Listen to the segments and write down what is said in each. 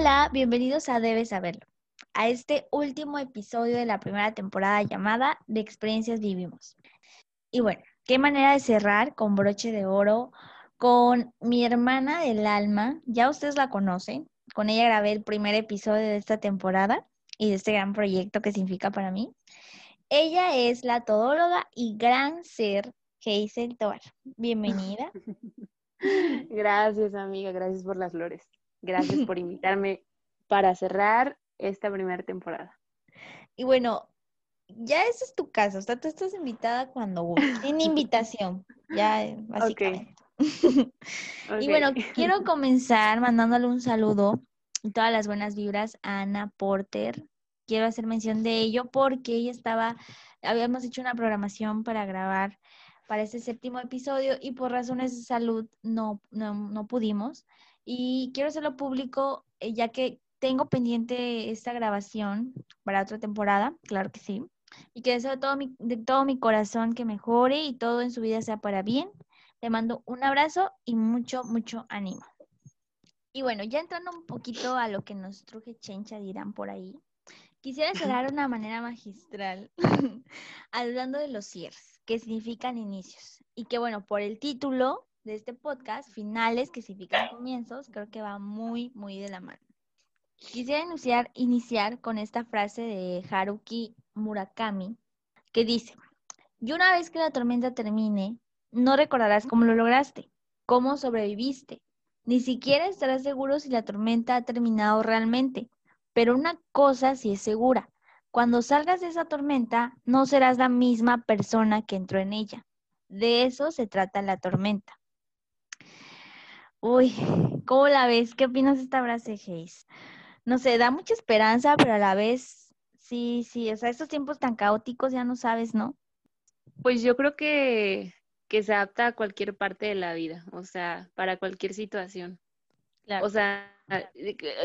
Hola, bienvenidos a Debes Saberlo, a este último episodio de la primera temporada llamada De Experiencias Vivimos. Y bueno, qué manera de cerrar con broche de oro con mi hermana del alma, ya ustedes la conocen, con ella grabé el primer episodio de esta temporada y de este gran proyecto que significa para mí. Ella es la todóloga y gran ser Hazel Tovar. Bienvenida. Gracias, amiga, gracias por las flores. Gracias por invitarme para cerrar esta primera temporada. Y bueno, ya ese es tu caso, o sea, tú estás invitada cuando guste, sin invitación, ya básicamente. Y bueno, quiero comenzar mandándole un saludo y todas las buenas vibras a Ana Porter. Quiero hacer mención de ello porque ella estaba, habíamos hecho una programación para grabar para este séptimo episodio y por razones de salud no, no, no pudimos. Y quiero hacerlo público eh, ya que tengo pendiente esta grabación para otra temporada, claro que sí. Y que deseo de todo mi, de todo mi corazón que mejore y todo en su vida sea para bien. Le mando un abrazo y mucho, mucho ánimo. Y bueno, ya entrando un poquito a lo que nos truje Chencha dirán por ahí, quisiera cerrar de una manera magistral hablando de los cierres, que significan inicios. Y que bueno, por el título de este podcast, finales que significan comienzos, creo que va muy, muy de la mano. Quisiera iniciar, iniciar con esta frase de Haruki Murakami, que dice, y una vez que la tormenta termine, no recordarás cómo lo lograste, cómo sobreviviste, ni siquiera estarás seguro si la tormenta ha terminado realmente, pero una cosa sí es segura, cuando salgas de esa tormenta, no serás la misma persona que entró en ella. De eso se trata la tormenta. Uy, ¿cómo la ves? ¿Qué opinas de esta frase, Hayes? No sé, da mucha esperanza, pero a la vez, sí, sí, o sea, estos tiempos tan caóticos ya no sabes, ¿no? Pues yo creo que, que se adapta a cualquier parte de la vida, o sea, para cualquier situación. O sea,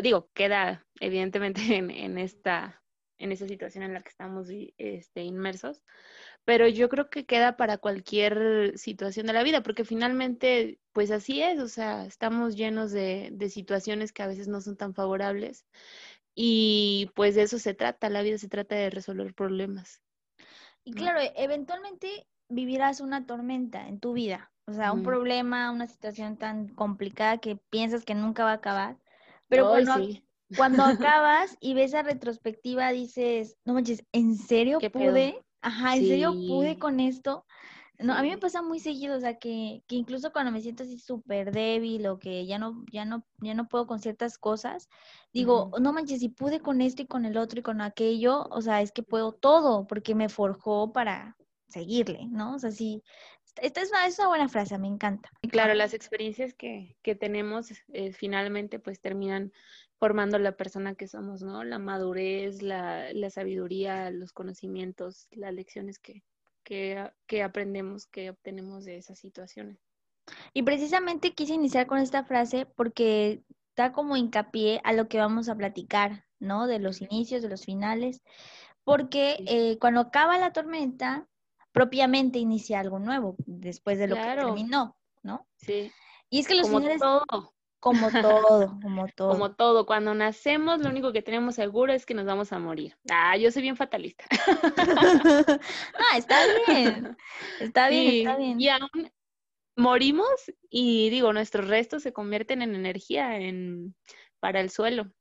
digo, queda evidentemente en, en, esta, en esta situación en la que estamos este, inmersos, pero yo creo que queda para cualquier situación de la vida, porque finalmente, pues así es, o sea, estamos llenos de, de situaciones que a veces no son tan favorables y pues de eso se trata, la vida se trata de resolver problemas. Y claro, eventualmente vivirás una tormenta en tu vida, o sea, un problema, una situación tan complicada que piensas que nunca va a acabar, pero cuando, cuando acabas y ves a retrospectiva dices, no manches, ¿en serio pude? Ajá, ¿en serio pude con esto? No, a mí me pasa muy seguido, o sea, que, que incluso cuando me siento así súper débil o que ya no, ya no, ya no puedo con ciertas cosas, digo, no manches, si pude con esto y con el otro y con aquello, o sea, es que puedo todo, porque me forjó para seguirle, ¿no? O sea, sí, esta es una, es una buena frase, me encanta. Claro, las experiencias que, que tenemos eh, finalmente pues terminan formando la persona que somos, ¿no? La madurez, la, la sabiduría, los conocimientos, las lecciones que, que, que, aprendemos, que obtenemos de esas situaciones. Y precisamente quise iniciar con esta frase porque da como hincapié a lo que vamos a platicar, ¿no? De los inicios, de los finales, porque eh, cuando acaba la tormenta, propiamente inicia algo nuevo después de lo que terminó, ¿no? Sí. Y es que los finales... Todo. Como todo, como todo. Como todo. Cuando nacemos, lo único que tenemos seguro es que nos vamos a morir. Ah, yo soy bien fatalista. ah, está bien. Está bien, está bien. Y aún morimos y digo, nuestros restos se convierten en energía en, para el suelo.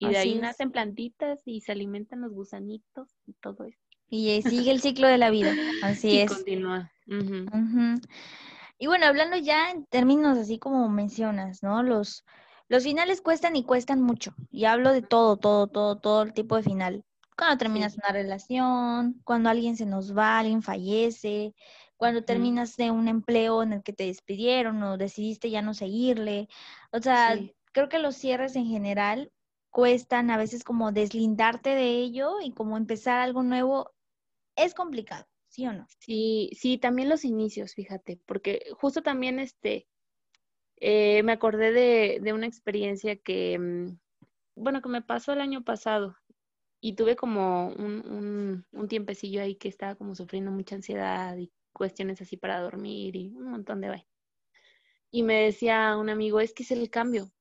Y de ahí nacen plantitas y se alimentan los gusanitos y todo eso. Y sigue el ciclo de la vida. Así y es. continúa. Y bueno, hablando ya en términos así como mencionas, ¿no? Los, los finales cuestan y cuestan mucho. Y hablo de todo, todo, todo, todo el tipo de final. Cuando terminas una relación, cuando alguien se nos va, alguien fallece, cuando terminas de un empleo en el que te despidieron o decidiste ya no seguirle. O sea, creo que los cierres en general cuestan a veces como deslindarte de ello y como empezar algo nuevo es complicado. ¿sí o no? Sí, sí, también los inicios, fíjate, porque justo también este, eh, me acordé de, de, una experiencia que, mm, bueno, que me pasó el año pasado y tuve como un, un, un tiempecillo ahí que estaba como sufriendo mucha ansiedad y cuestiones así para dormir y un montón de vainas. Y me decía un amigo, es que es el cambio.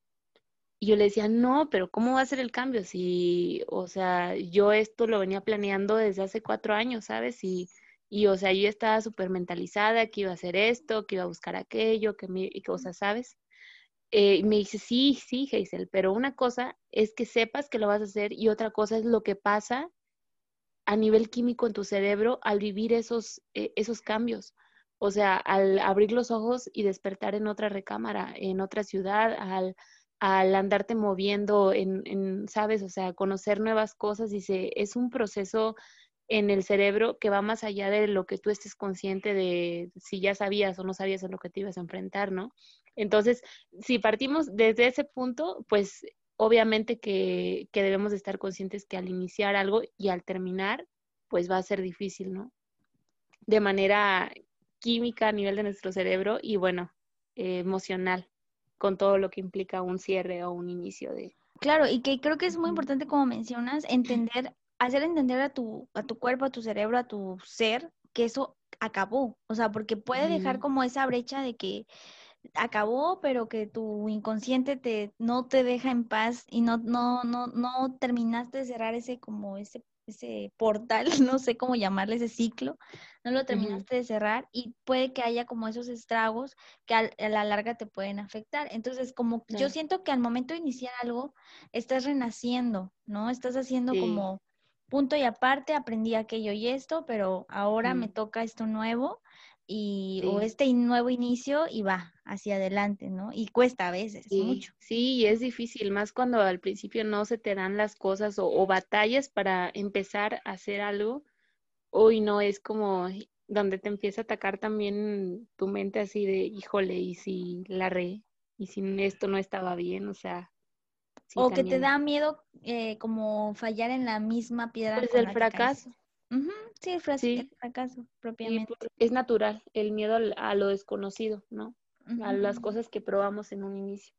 Y yo le decía, no, pero ¿cómo va a ser el cambio? Si, o sea, yo esto lo venía planeando desde hace cuatro años, ¿sabes? Y, y o sea, yo estaba súper mentalizada que iba a hacer esto, que iba a buscar aquello, que me, y cosas, ¿sabes? Eh, me dice, sí, sí, Hazel, pero una cosa es que sepas que lo vas a hacer y otra cosa es lo que pasa a nivel químico en tu cerebro al vivir esos, eh, esos cambios. O sea, al abrir los ojos y despertar en otra recámara, en otra ciudad, al al andarte moviendo en, ¿sabes? O sea, conocer nuevas cosas y se, es un proceso en el cerebro que va más allá de lo que tú estés consciente de si ya sabías o no sabías en lo que te ibas a enfrentar, ¿no? Entonces, si partimos desde ese punto, pues obviamente que, que debemos de estar conscientes que al iniciar algo y al terminar, pues va a ser difícil, ¿no? De manera química a nivel de nuestro cerebro y bueno, eh, emocional con todo lo que implica un cierre o un inicio de... Claro, y que creo que es muy importante, como mencionas, entender, hacer entender a tu, a tu cuerpo, a tu cerebro, a tu ser, que eso acabó. O sea, porque puede dejar como esa brecha de que acabó, pero que tu inconsciente te no te deja en paz y no no no no terminaste de cerrar ese como ese ese portal, no sé cómo llamarle ese ciclo, no lo terminaste de cerrar y puede que haya como esos estragos que a, la larga te pueden afectar. Entonces, como yo siento que al momento de iniciar algo, estás renaciendo, ¿no? Estás haciendo como punto y aparte, aprendí aquello y esto, pero ahora me toca esto nuevo y o este nuevo inicio y va hacia adelante, ¿no? Y cuesta a veces mucho. Sí, es difícil, más cuando al principio no se te dan las cosas o, batallas para empezar a hacer algo. Hoy no es como donde te empieza a atacar también tu mente así de, híjole, y si la re, y si esto no estaba bien, o sea. o que te da miedo eh, como fallar en la misma piedra. Pues el fracaso sí, fracaso propiamente. es natural el miedo a lo desconocido, ¿no? A las cosas que probamos en un inicio.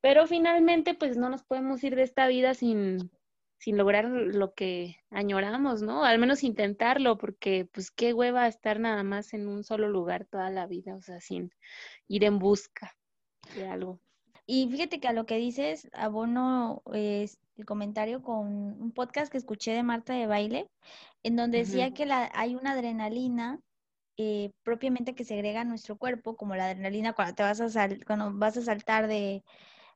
Pero finalmente, pues no nos podemos ir de esta vida sin, sin lograr lo que añoramos, ¿no? Al menos intentarlo, porque pues qué hueva estar nada más en un solo lugar toda la vida, o sea, sin ir en busca de algo. Y fíjate que a lo que dices, abono es el comentario con un podcast que escuché de Marta de Baile, en donde decía que la, hay una adrenalina eh, propiamente que segrega nuestro cuerpo, como la adrenalina cuando te vas a sal, cuando vas a saltar de,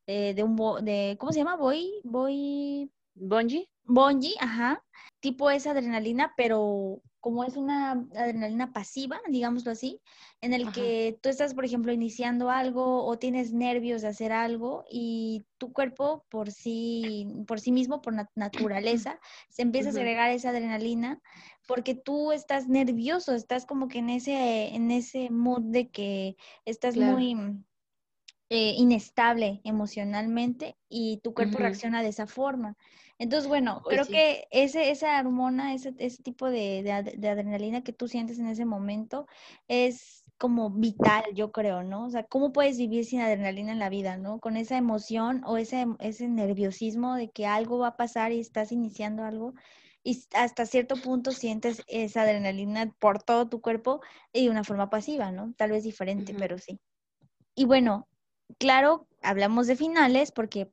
eh, de un de ¿cómo se llama? Voy, voy Bonji. Bonji, ajá. Tipo esa adrenalina, pero como es una adrenalina pasiva, digámoslo así, en el que tú estás, por ejemplo, iniciando algo o tienes nervios de hacer algo y tu cuerpo por sí, por sí mismo, por naturaleza, se empieza a segregar esa adrenalina porque tú estás nervioso, estás como que en ese, en ese mood de que estás muy eh, inestable emocionalmente y tu cuerpo reacciona de esa forma. Entonces, bueno, creo que ese, esa hormona, ese, ese tipo de, de, adrenalina que tú sientes en ese momento es como vital, yo creo, ¿no? O sea, ¿cómo puedes vivir sin adrenalina en la vida, ¿no? Con esa emoción o ese, ese nerviosismo de que algo va a pasar y estás iniciando algo y hasta cierto punto sientes esa adrenalina por todo tu cuerpo y de una forma pasiva, ¿no? Tal vez diferente, pero sí. Y bueno, claro, hablamos de finales porque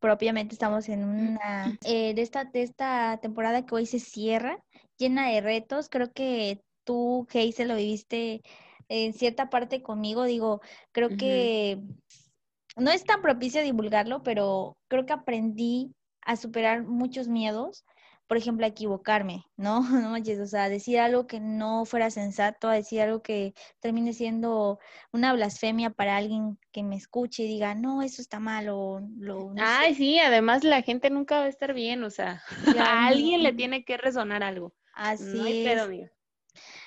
propiamente estamos en una eh, de esta de esta temporada que hoy se cierra llena de retos. Creo que tú se lo viviste en cierta parte conmigo. Digo creo que no es tan propicio divulgarlo pero creo que aprendí a superar muchos miedos por ejemplo, a equivocarme, ¿no? No manches, o sea, decir algo que no fuera sensato, a decir algo que termine siendo una blasfemia para alguien que me escuche y diga, no, eso está mal o lo... Ay, sí, además la gente nunca va a estar bien, o sea, a alguien le tiene que resonar algo. Así es.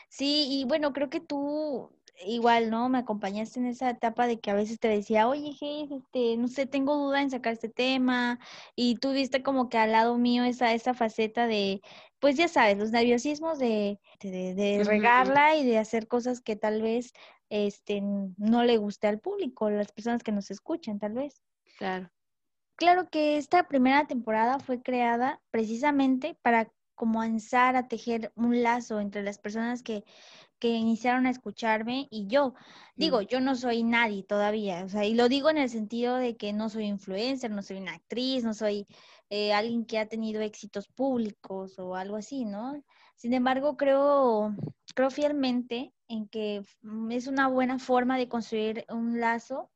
Sí, y bueno, creo que tú igual, ¿no? Me acompañaste en esa etapa de que a veces te decía, oye, este, no sé, tengo duda en sacar este tema, y tú viste como que al lado mío esa, esa faceta de, pues ya sabes, los nerviosismos de, de, regarla y de hacer cosas que tal vez este, no le guste al público, las personas que nos escuchan, tal vez. Claro. Claro que esta primera temporada fue creada precisamente para comenzar a tejer un lazo entre las personas que, que iniciaron a escucharme y yo. Digo, yo no soy nadie todavía, o sea, y lo digo en el sentido de que no soy influencer, no soy una actriz, no soy eh, alguien que ha tenido éxitos públicos o algo así, ¿no? Sin embargo, creo, creo fielmente en que mm, es una buena forma de construir un lazo,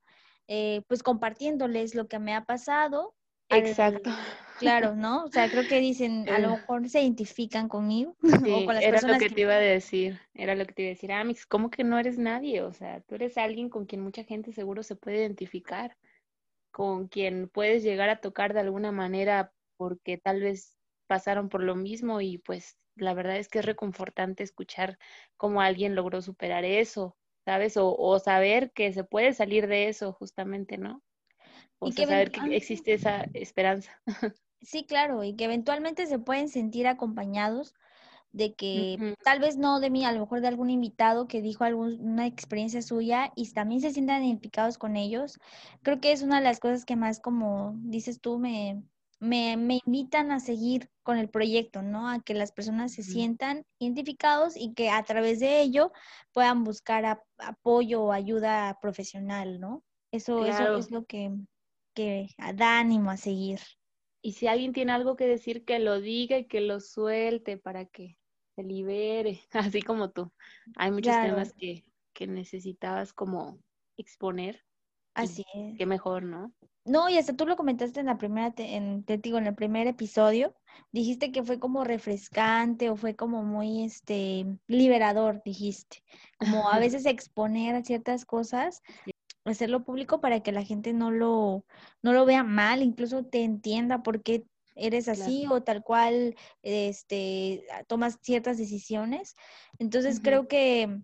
eh, pues compartiéndoles lo que me ha pasado. Exacto. Claro, ¿no? O sea, creo que dicen, a lo eh. mejor se identifican conmigo. Sí, era lo que, te iba a decir, era lo que te iba a decir, ah, Mix, ¿cómo que no eres nadie? O sea, tú eres alguien con quien mucha gente seguro se puede identificar, con quien puedes llegar a tocar de alguna manera porque tal vez pasaron por lo mismo y pues la verdad es que es reconfortante escuchar cómo alguien logró superar eso, ¿sabes? O, saber que se puede salir de eso justamente, ¿no? O saber que existe esa esperanza. Sí, claro, y que eventualmente se pueden sentir acompañados de que tal vez no de mí, a lo mejor de algún invitado que dijo alguna experiencia suya y también se sientan identificados con ellos. Creo que es una de las cosas que más, como dices tú, me, me, me, invitan a seguir con el proyecto, ¿no? A que las personas se sientan identificados y que a través de ello puedan buscar apoyo o ayuda profesional, ¿no? Eso, eso es lo que, que da ánimo a seguir. Y si alguien tiene algo que decir, que lo diga y que lo suelte para que se libere, así como tú. Hay muchos temas que, que necesitabas como exponer. Así es. Qué mejor, ¿no? No, y hasta tú lo comentaste en la primera, en, te digo, en el primer episodio, dijiste que fue como refrescante o fue como muy, este, liberador, dijiste, como a veces exponer ciertas cosas, hacerlo público para que la gente no lo, no lo vea mal, incluso te entienda por qué eres así o tal cual, este, tomas ciertas decisiones. Entonces creo que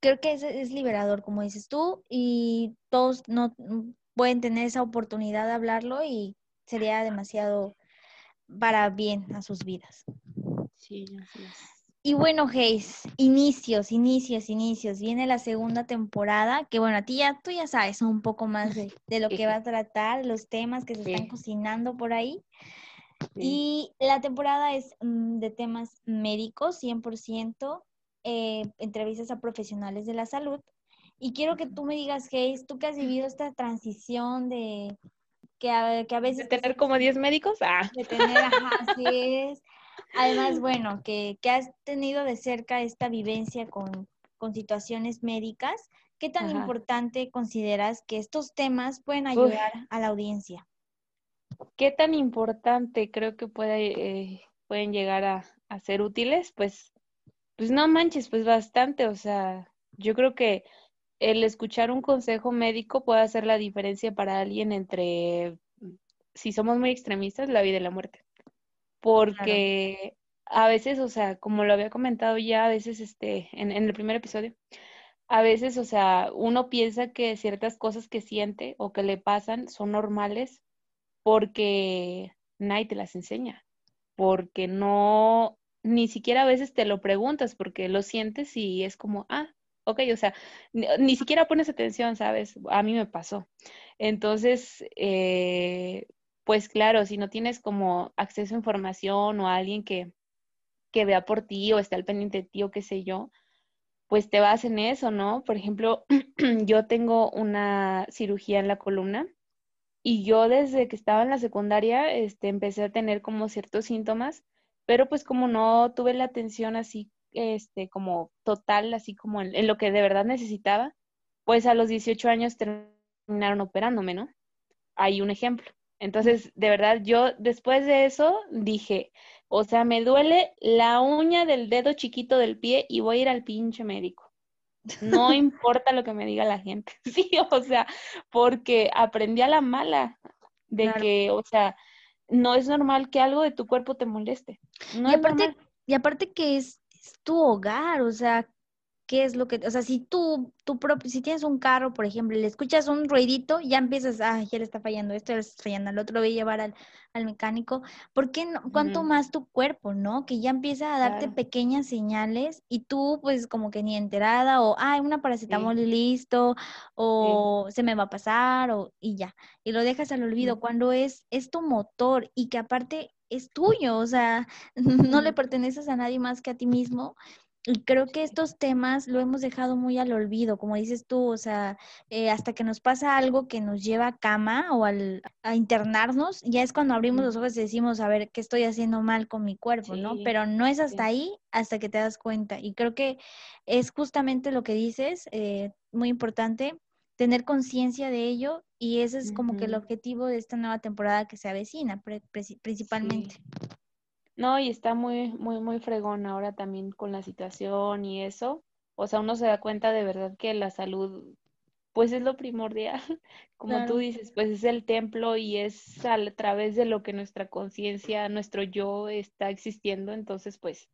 creo que es, es liberador, como dices tú, y todos no pueden tener esa oportunidad de hablarlo y sería demasiado para bien a sus vidas. Sí, así es. Y bueno, Hayes, inicios, inicios, inicios. Viene la segunda temporada, que bueno, a ti ya, tú ya sabes un poco más de, lo que va a tratar, los temas que se están cocinando por ahí. Y la temporada es mm, de temas médicos, 100%, eh, entrevistas a profesionales de la salud. Y quiero que tú me digas, Hayes, tú que has vivido esta transición de que a, que a veces... De tener como 10 médicos, ah. De tener, así es. Además, bueno, que, que, has tenido de cerca esta vivencia con, con situaciones médicas, ¿qué tan importante consideras que estos temas pueden ayudar a la audiencia? ¿Qué tan importante creo que puede, eh, pueden llegar a, a, ser útiles? Pues, pues no manches, pues bastante, o sea, yo creo que el escuchar un consejo médico puede hacer la diferencia para alguien entre, si somos muy extremistas, la vida y la muerte. Porque a veces, o sea, como lo había comentado ya, a veces este, en, en, el primer episodio, a veces, o sea, uno piensa que ciertas cosas que siente o que le pasan son normales porque nadie te las enseña, porque no, ni siquiera a veces te lo preguntas porque lo sientes y es como, ah, ok, o sea, ni, siquiera pones atención, ¿sabes? A mí me pasó. Entonces, eh, pues claro, si no tienes como acceso a información o a alguien que, que vea por ti o esté al pendiente de ti o qué sé yo, pues te vas en eso, ¿no? Por ejemplo, yo tengo una cirugía en la columna y yo desde que estaba en la secundaria este, empecé a tener como ciertos síntomas, pero pues como no tuve la atención así este, como total, así como en, lo que de verdad necesitaba, pues a los 18 años terminaron operándome, ¿no? Hay un ejemplo. Entonces, de verdad, yo después de eso dije, o sea, me duele la uña del dedo chiquito del pie y voy a ir al pinche médico. No importa lo que me diga la gente. Sí, o sea, porque aprendí a la mala de que, o sea, no es normal que algo de tu cuerpo te moleste. No y aparte, y aparte que es tu hogar, o sea, ¿qué es lo que, o sea, si tú, tú si tienes un carro, por ejemplo, y le escuchas un ruidito, ya empiezas, ah, ya le está fallando esto, ya le está fallando al otro, voy a llevar al, al mecánico, ¿por qué no? ¿Cuánto más tu cuerpo, no? Que ya empieza a darte pequeñas señales y tú, pues, como que ni enterada, o, ah, una paracetamol listo, o se me va a pasar, o, y ya, y lo dejas al olvido, cuando es, es tu motor, y que aparte es tuyo, o sea, no le perteneces a nadie más que a ti mismo y creo que estos temas lo hemos dejado muy al olvido, como dices tú, o sea, eh, hasta que nos pasa algo que nos lleva a cama o al, a internarnos, ya es cuando abrimos los ojos y decimos, a ver, ¿qué estoy haciendo mal con mi cuerpo? ¿no? Pero no es hasta ahí hasta que te das cuenta. Y creo que es justamente lo que dices, eh, muy importante, tener conciencia de ello y ese es como que el objetivo de esta nueva temporada que se avecina, principalmente. No, y está muy, muy, muy fregón ahora también con la situación y eso. O sea, uno se da cuenta de verdad que la salud, pues es lo primordial. Como tú dices, pues es el templo y es a través de lo que nuestra conciencia, nuestro yo está existiendo. Entonces, pues,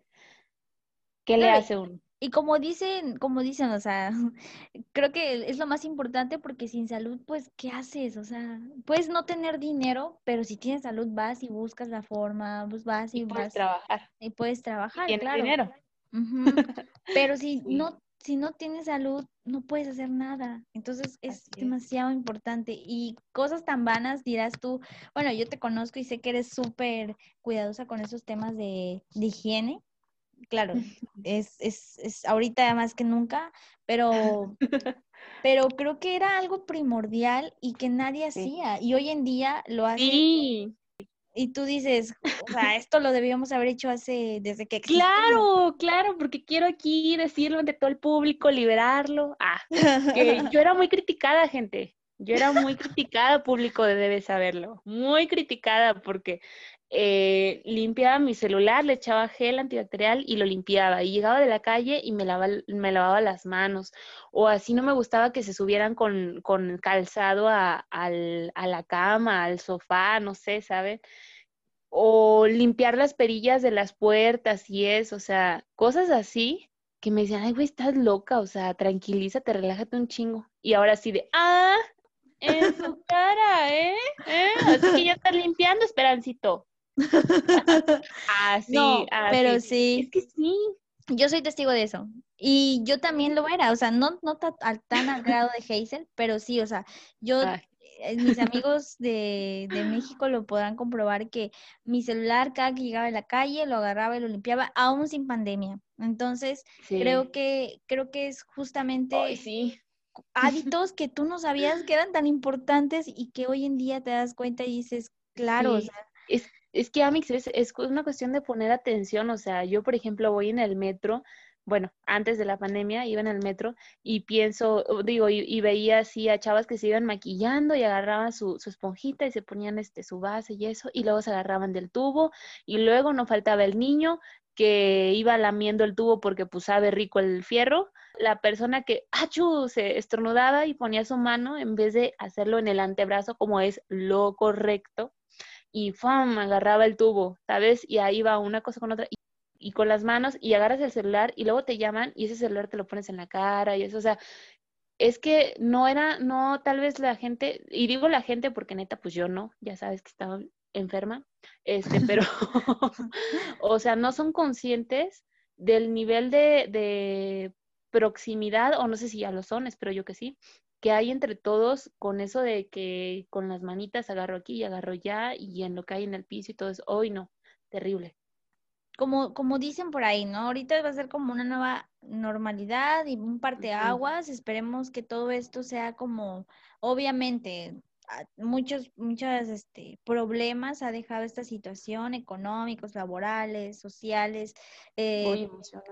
¿qué le hace uno? Y como dicen, como dicen, o sea, creo que es lo más importante porque sin salud, pues, ¿qué haces? O sea, puedes no tener dinero, pero si tienes salud vas y buscas la forma, pues vas y, puedes trabajar. Y puedes trabajar, y claro. dinero. Pero si no, si no tienes salud, no puedes hacer nada. Entonces es demasiado importante. Y cosas tan vanas dirás tú, bueno, yo te conozco y sé que eres súper cuidadosa con esos temas de, de higiene claro, es, es, es ahorita más que nunca, pero, pero creo que era algo primordial y que nadie hacía. Y hoy en día lo hace. Sí. Y tú dices, o sea, esto lo debíamos haber hecho hace, desde que Claro, claro, porque quiero aquí decirlo ante todo el público, liberarlo. Ah, que yo era muy criticada, gente. Yo era muy criticada, público debe saberlo. Muy criticada porque eh, limpiaba mi celular, le echaba gel antibacterial y lo limpiaba. Y llegaba de la calle y me, me lavaba las manos. O así no me gustaba que se subieran con, con calzado a, al, a la cama, al sofá, no sé, ¿saben? O limpiar las perillas de las puertas y eso, o sea, cosas así que me decían, ay, güey, estás loca, o sea, tranquilízate, relájate un chingo. Y ahora sí de, ah, en su cara, ¿eh? ¿Eh? Así que ya estás limpiando, Esperancito. Así, no, pero sí. Es que sí. Yo soy testigo de eso. Y yo también lo era, o sea, no, no tan, tan al grado de Hazel, pero sí, o sea, yo, eh, mis amigos de, de, México lo podrán comprobar que mi celular cada que llegaba a la calle lo agarraba y lo limpiaba, aún sin pandemia. Entonces, creo que, creo que es justamente sí. hábitos que tú no sabías que eran tan importantes y que hoy en día te das cuenta y dices, claro, o sea, es es que Amix es, es una cuestión de poner atención, o sea, yo por ejemplo voy en el metro, bueno, antes de la pandemia iba en el metro y pienso, digo, y, veía así a chavas que se iban maquillando y agarraban su, su, esponjita y se ponían este su base y eso, y luego se agarraban del tubo, y luego no faltaba el niño que iba lamiendo el tubo porque pues sabe rico el fierro, la persona que, ¡achu! se estornudaba y ponía su mano en vez de hacerlo en el antebrazo como es lo correcto, y ¡fum! agarraba el tubo, ¿sabes? Y ahí va una cosa con otra. Y, con las manos y agarras el celular y luego te llaman y ese celular te lo pones en la cara y eso, o sea, es que no era, no, tal vez la gente, y digo la gente porque neta, pues yo no, ya sabes que estaba enferma, este, pero, o sea, no son conscientes del nivel de, de proximidad, o no sé si ya lo son, espero yo que sí, que hay entre todos con eso de que con las manitas agarro aquí y agarro ya y en lo que hay en el piso y todo eso. Hoy no, terrible. Como, como dicen por ahí, ¿no? Ahorita va a ser como una nueva normalidad y un parteaguas. Esperemos que todo esto sea como, obviamente, muchos, muchos este, problemas ha dejado esta situación económicos, laborales, sociales, eh,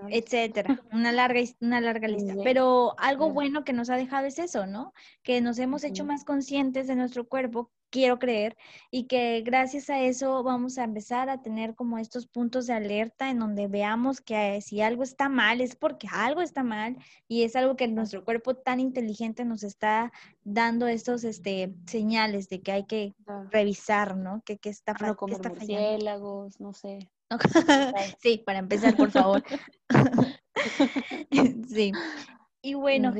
etcétera. Una larga, una larga lista. Pero algo bueno que nos ha dejado es eso, ¿no? Que nos hemos hecho más conscientes de nuestro cuerpo, quiero creer, y que gracias a eso vamos a empezar a tener como estos puntos de alerta en donde veamos que si algo está mal es porque algo está mal y es algo que nuestro cuerpo tan inteligente nos está dando estos este, señales de que hay que revisar, ¿no? Que, que está, no que está no sé. sí, para empezar, por favor. sí. Y bueno,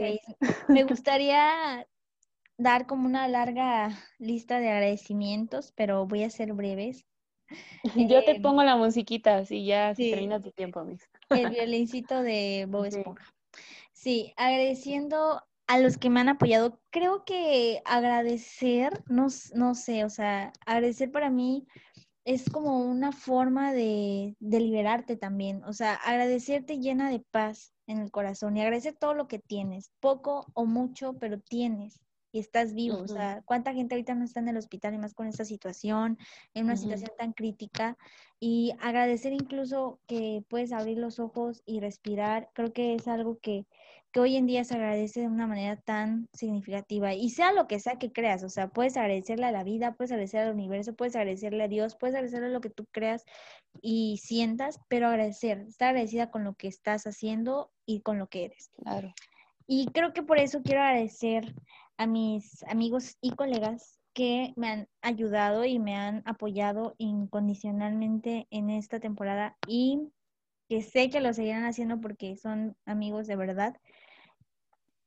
me gustaría dar como una larga lista de agradecimientos, pero voy a ser breves. Yo te em, pongo la musiquita, si ya termina tu tiempo, mis. El violincito de Bob Esponja. Sí, agradeciendo a los que me han apoyado. Creo que agradecer, no, no sé, o sea, agradecer para mí es como una forma de, de liberarte también. O sea, agradecerte llena de paz en el corazón y agradecer todo lo que tienes, poco o mucho, pero tienes y estás vivo. O sea, ¿cuánta gente ahorita no está en el hospital y más con esta situación, en una situación tan crítica? Y agradecer incluso que puedes abrir los ojos y respirar, creo que es algo que, que hoy en día se agradece de una manera tan significativa. Y sea lo que sea que creas, o sea, puedes agradecerle a la vida, puedes agradecer al universo, puedes agradecerle a Dios, puedes agradecerle a lo que tú creas y sientas, pero agradecer, estar agradecida con lo que estás haciendo y con lo que eres. Claro. Y creo que por eso quiero agradecer a mis amigos y colegas que me han ayudado y me han apoyado incondicionalmente en esta temporada y que sé que lo seguirán haciendo porque son amigos de verdad.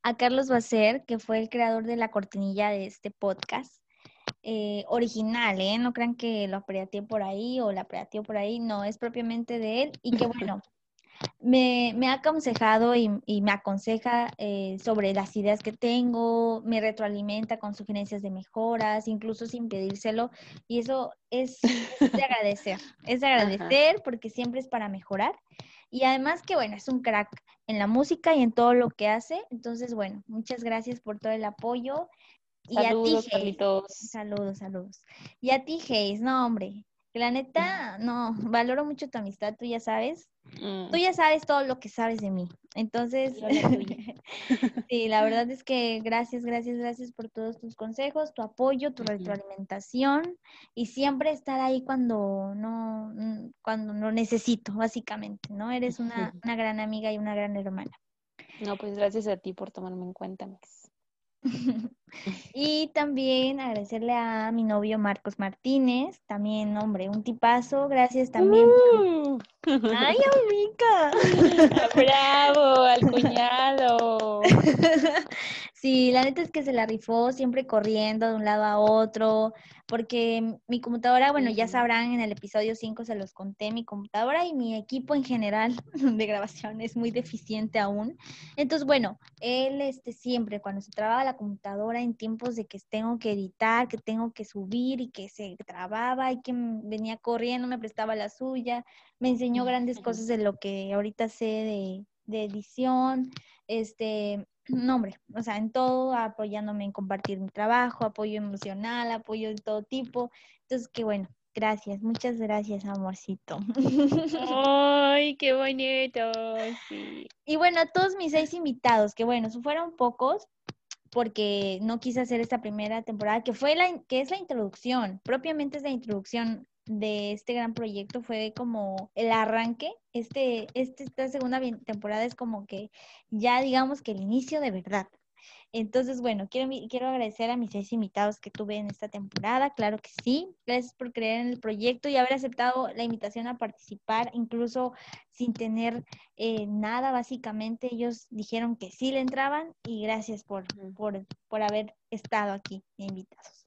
A Carlos Bacer, que fue el creador de la cortinilla de este podcast. Eh, original, ¿eh? No crean que lo apreté por ahí o la apreté por ahí, no, es propiamente de él y que bueno, me, ha aconsejado y, me aconseja eh, sobre las ideas que tengo, me retroalimenta con sugerencias de mejoras, incluso sin pedírselo. Y eso es de agradecer, es de agradecer porque siempre es para mejorar. Y además que, bueno, es un crack en la música y en todo lo que hace. Entonces, bueno, muchas gracias por todo el apoyo. Y a ti, Saludos, saludos. Y a ti, Hayes, no, hombre, la neta, no, valoro mucho tu amistad, tú ya sabes. Tú mm. ya sabes todo lo que sabes de mí. Entonces, sí, la verdad es que gracias, gracias, gracias por todos tus consejos, tu apoyo, tu retroalimentación y siempre estar ahí cuando no, mm, cuando lo necesito, básicamente, ¿no? Eres una, una gran amiga y una gran hermana. No, pues gracias a ti por tomarme en cuenta, Max. y también agradecerle a mi novio Marcos Martínez, también, hombre, un tipazo, gracias también. Uh. ¡Ay, amiga! ¡Bravo, al cuñado! sí, la neta es que se la rifó siempre corriendo de un lado a otro, porque mi computadora, bueno, ya sabrán, en el episodio 5 se los conté, mi computadora y mi equipo en general de grabación es muy deficiente aún. Entonces, bueno, él este, siempre, cuando se trababa la computadora en tiempos de que tengo que editar, que tengo que subir y que se trababa y que venía corriendo, me prestaba la suya, me enseñó grandes cosas de lo que ahorita sé de, de edición, este, no, hombre, o sea, en todo, apoyándome en compartir mi trabajo, apoyo emocional, apoyo de todo tipo. Entonces, qué bueno, gracias, muchas gracias, amorcito. Ay, qué bonito. Y bueno, a todos mis seis invitados, que bueno, fueron pocos, porque no quise hacer esta primera temporada, que fue la, que es la introducción, propiamente es la introducción de este gran proyecto fue como el arranque. Este, este, esta segunda temporada es como que ya digamos que el inicio de verdad. Entonces, bueno, quiero, quiero agradecer a mis seis invitados que tuve en esta temporada, claro que sí. Gracias por creer en el proyecto y haber aceptado la invitación a participar, incluso sin tener eh, nada, básicamente. Ellos dijeron que sí le entraban y gracias por, por, por haber estado aquí invitados.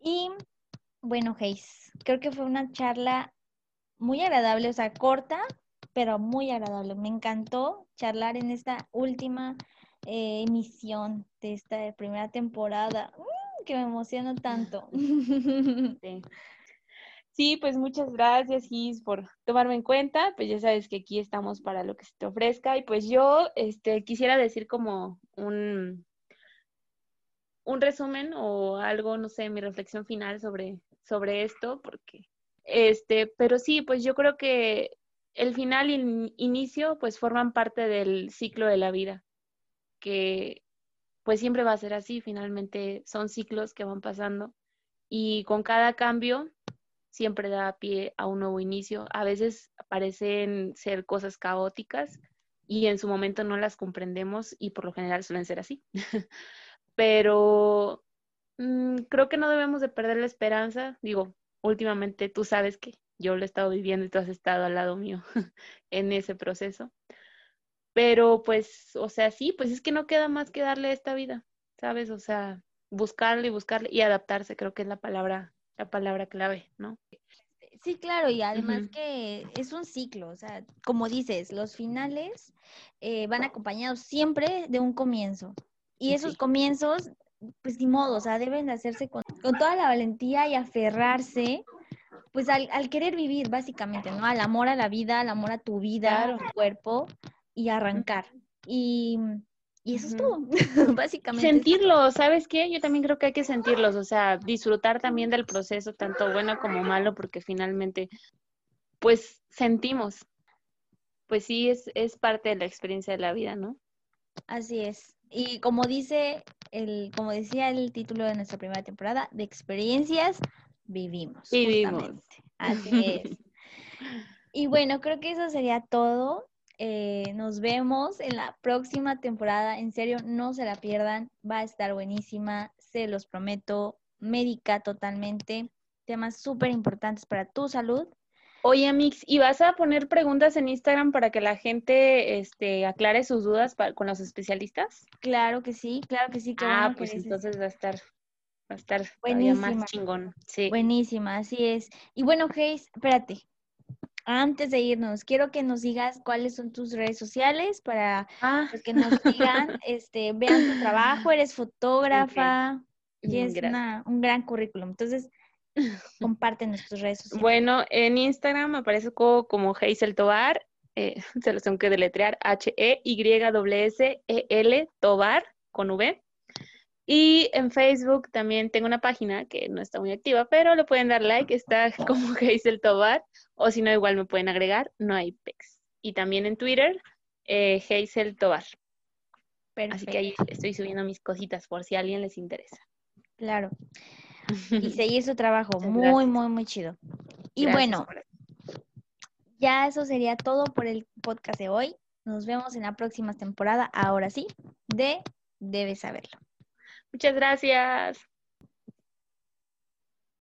Y bueno, Hayes, creo que fue una charla muy agradable, o sea, corta, pero muy agradable. Me encantó charlar en esta última eh, emisión de esta primera temporada, mm, que me emociona tanto. Sí. pues muchas gracias, Gis, por tomarme en cuenta. Pues ya sabes que aquí estamos para lo que se te ofrezca. Y pues yo este, quisiera decir como un, un resumen o algo, no sé, mi reflexión final sobre sobre esto, porque, este, pero sí, pues yo creo que el final y el inicio, pues forman parte del ciclo de la vida, que pues siempre va a ser así, finalmente son ciclos que van pasando y con cada cambio siempre da pie a un nuevo inicio. A veces parecen ser cosas caóticas y en su momento no las comprendemos y por lo general suelen ser así. Pero Mm, creo que no debemos de perder la esperanza. Digo, últimamente tú sabes que yo lo he estado viviendo y tú has estado al lado mío en ese proceso. Pero pues, o sea, sí, pues es que no queda más que darle esta vida, ¿sabes? O sea, buscarle y buscarle y adaptarse, creo que es la palabra, la palabra clave, ¿no? Sí, claro, y además que es un ciclo, o sea, como dices, los finales eh, van acompañados siempre de un comienzo. Y esos comienzos pues ni modo, o sea, deben de hacerse con, toda la valentía y aferrarse pues al, querer vivir, básicamente, ¿no? Al amor a la vida, al amor a tu vida, a tu cuerpo y arrancar. Y, eso es todo, básicamente. Sentirlos, ¿sabes qué? Yo también creo que hay que sentirlos, o sea, disfrutar también del proceso, tanto bueno como malo, porque finalmente, pues sentimos. Pues sí, es, es parte de la experiencia de la vida, ¿no? Así es. Y como dice el, como decía el título de nuestra primera temporada, de experiencias vivimos. Vivimos. Así es. y bueno, creo que eso sería todo. Eh, nos vemos en la próxima temporada. En serio, no se la pierdan. Va a estar buenísima. Se los prometo. Médica totalmente. Temas súper importantes para tu salud. Oye, Mix, ¿y vas a poner preguntas en Instagram para que la gente este, aclare sus dudas con los especialistas? Claro que sí, claro que sí. ah, pues entonces va a estar, va a estar todavía más chingón. Sí. Buenísima, así es. Y bueno, Geis, espérate. Antes de irnos, quiero que nos digas cuáles son tus redes sociales para ah. que nos digan, este, vean tu trabajo, eres fotógrafa y es un gran currículum. Entonces, Comparte nuestras redes sociales. Bueno, en Instagram aparezco como Hazel Tobar, eh, se los tengo que deletrear, H-E-Y-S-E-L Tobar con V. Y en Facebook también tengo una página que no está muy activa, pero le pueden dar like, está como Hazel Tobar, o si no, igual me pueden agregar, no hay pex. Y también en Twitter, eh, Hazel Tobar. Así que ahí estoy subiendo mis cositas por si a alguien les interesa. Claro y seguir su trabajo. muy, muy, muy chido. Y bueno, ya eso sería todo por el podcast de hoy. Nos vemos en la próxima temporada, ahora sí, de Debes Saberlo. Muchas gracias.